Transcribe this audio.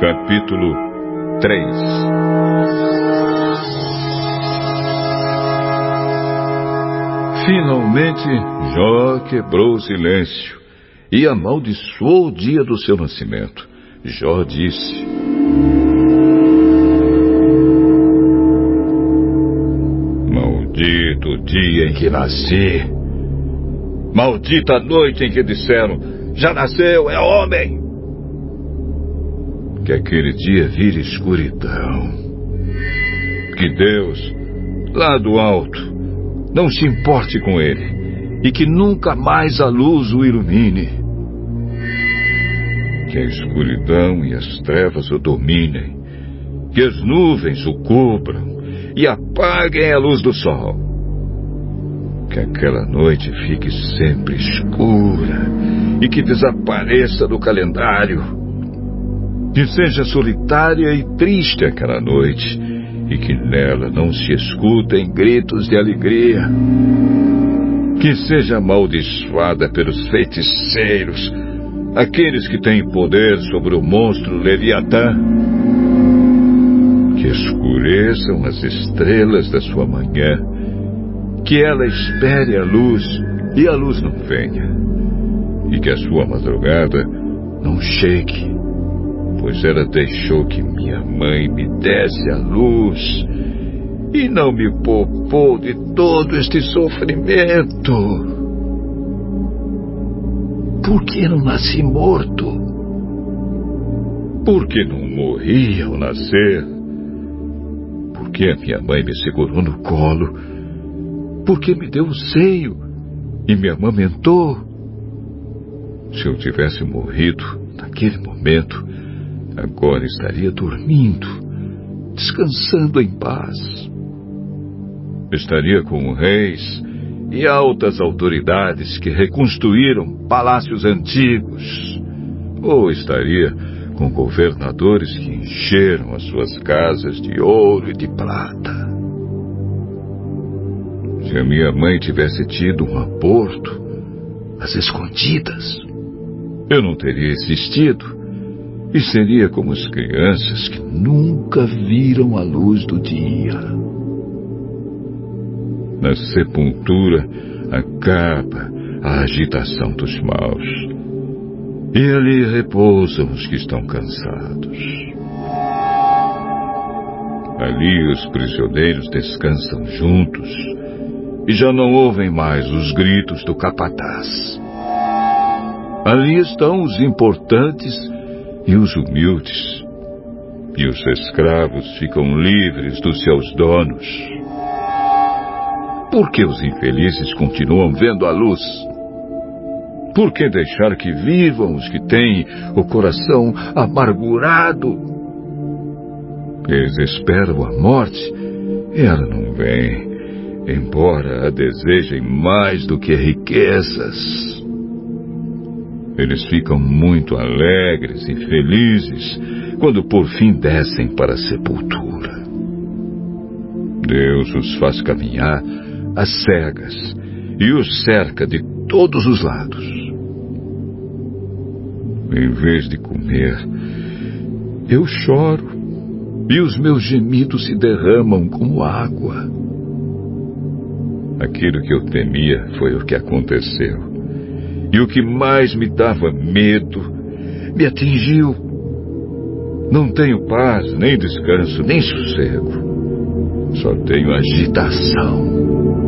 Capítulo 3 Finalmente, Jó quebrou o silêncio e amaldiçoou o dia do seu nascimento. Jó disse: Maldito o dia em que nasci. Maldita a noite em que disseram: Já nasceu, é homem. Que aquele dia vire escuridão. Que Deus, lá do alto, não se importe com ele e que nunca mais a luz o ilumine. Que a escuridão e as trevas o dominem, que as nuvens o cubram e apaguem a luz do sol. Que aquela noite fique sempre escura e que desapareça do calendário. Que seja solitária e triste aquela noite e que nela não se escutem gritos de alegria. Que seja amaldiçoada pelos feiticeiros, aqueles que têm poder sobre o monstro Leviatã que escureçam as estrelas da sua manhã, que ela espere a luz e a luz não venha, e que a sua madrugada não chegue, pois ela deixou que minha mãe me desse a luz e não me poupou de todo este sofrimento. Por que não nasci morto? Por que não morri ao nascer? porque a minha mãe me segurou no colo, porque me deu o seio e me amamentou. Se eu tivesse morrido naquele momento, agora estaria dormindo, descansando em paz. Estaria com reis e altas autoridades que reconstruíram palácios antigos, ou estaria com governadores que encheram as suas casas de ouro e de prata. Se a minha mãe tivesse tido um aborto, às escondidas, eu não teria existido e seria como as crianças que nunca viram a luz do dia. Na sepultura acaba a agitação dos maus e ali repousam os que estão cansados. Ali os prisioneiros descansam juntos e já não ouvem mais os gritos do capataz. Ali estão os importantes e os humildes, e os escravos ficam livres dos seus donos. Por que os infelizes continuam vendo a luz? Por que deixar que vivam os que têm o coração amargurado? Eles esperam a morte e ela não vem, embora a desejem mais do que riquezas. Eles ficam muito alegres e felizes quando por fim descem para a sepultura. Deus os faz caminhar às cegas e os cerca de todos os lados. Em vez de comer, eu choro e os meus gemidos se derramam como água. Aquilo que eu temia foi o que aconteceu. E o que mais me dava medo me atingiu. Não tenho paz, nem descanso, nem sossego. Só tenho agitação.